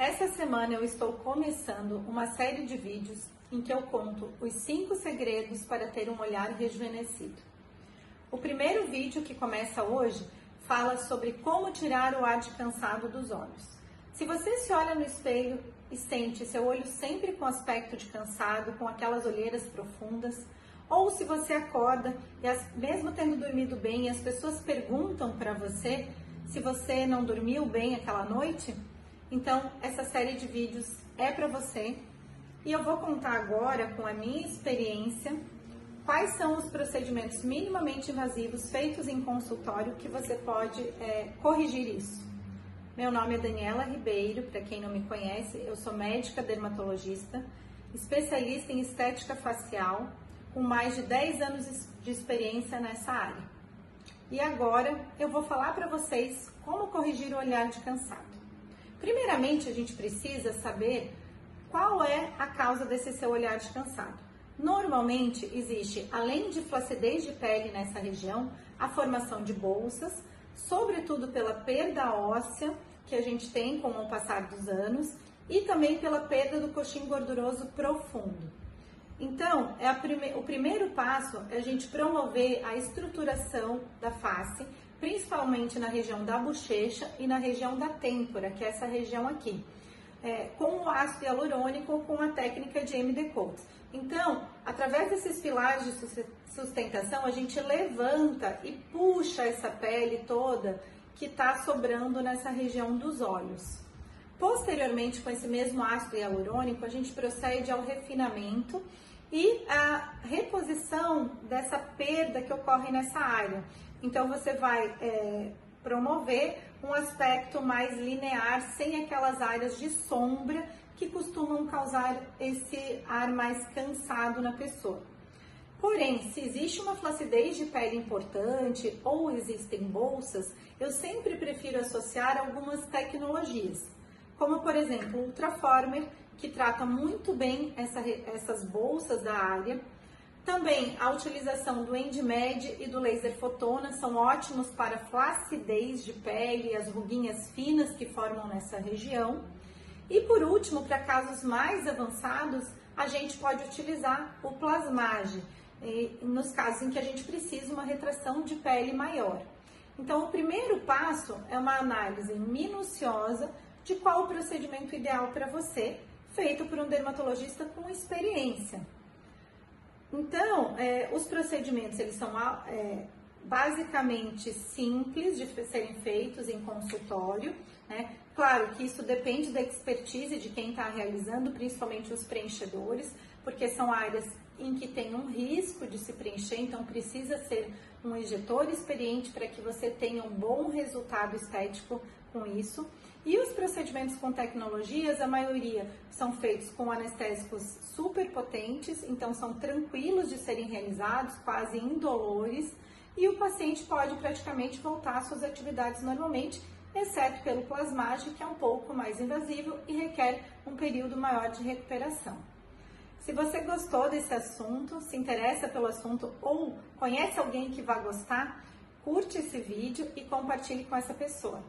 Essa semana eu estou começando uma série de vídeos em que eu conto os 5 segredos para ter um olhar rejuvenescido. O primeiro vídeo que começa hoje fala sobre como tirar o ar de cansado dos olhos. Se você se olha no espelho e sente seu olho sempre com aspecto de cansado, com aquelas olheiras profundas, ou se você acorda e as, mesmo tendo dormido bem, as pessoas perguntam para você se você não dormiu bem aquela noite, então essa série de vídeos é para você. E eu vou contar agora com a minha experiência quais são os procedimentos minimamente invasivos feitos em consultório que você pode é, corrigir isso. Meu nome é Daniela Ribeiro, para quem não me conhece, eu sou médica dermatologista, especialista em estética facial, com mais de 10 anos de experiência nessa área. E agora eu vou falar para vocês como corrigir o olhar de cansado. Primeiramente, a gente precisa saber qual é a causa desse seu olhar de cansado. Normalmente existe, além de flacidez de pele nessa região, a formação de bolsas, sobretudo pela perda óssea que a gente tem com o passar dos anos e também pela perda do coxim gorduroso profundo. Então, é prime o primeiro passo é a gente promover a estruturação da face, principalmente na região da bochecha e na região da têmpora, que é essa região aqui é, com o ácido hialurônico ou com a técnica de MD Coats. Então, através desses pilares de sustentação, a gente levanta e puxa essa pele toda que está sobrando nessa região dos olhos. Posteriormente, com esse mesmo ácido hialurônico, a gente procede ao refinamento e a reposição dessa perda que ocorre nessa área. Então, você vai é, promover um aspecto mais linear, sem aquelas áreas de sombra que costumam causar esse ar mais cansado na pessoa. Porém, se existe uma flacidez de pele importante ou existem bolsas, eu sempre prefiro associar algumas tecnologias, como por exemplo o Ultraformer, que trata muito bem essa, essas bolsas da área, também a utilização do EndMed e do laser fotona são ótimos para flacidez de pele as ruguinhas finas que formam nessa região. E por último, para casos mais avançados, a gente pode utilizar o plasmage, nos casos em que a gente precisa uma retração de pele maior. Então, o primeiro passo é uma análise minuciosa de qual o procedimento ideal para você, feito por um dermatologista com experiência. Então, é, os procedimentos eles são é, basicamente simples de serem feitos em consultório. Né? Claro que isso depende da expertise de quem está realizando, principalmente os preenchedores, porque são áreas em que tem um risco de se preencher, então precisa ser um injetor experiente para que você tenha um bom resultado estético com isso. E os procedimentos com tecnologias, a maioria são feitos com anestésicos super potentes, então são tranquilos de serem realizados, quase indolores, e o paciente pode praticamente voltar às suas atividades normalmente, exceto pelo plasmagem, que é um pouco mais invasivo e requer um período maior de recuperação. Se você gostou desse assunto, se interessa pelo assunto ou conhece alguém que vá gostar, curte esse vídeo e compartilhe com essa pessoa.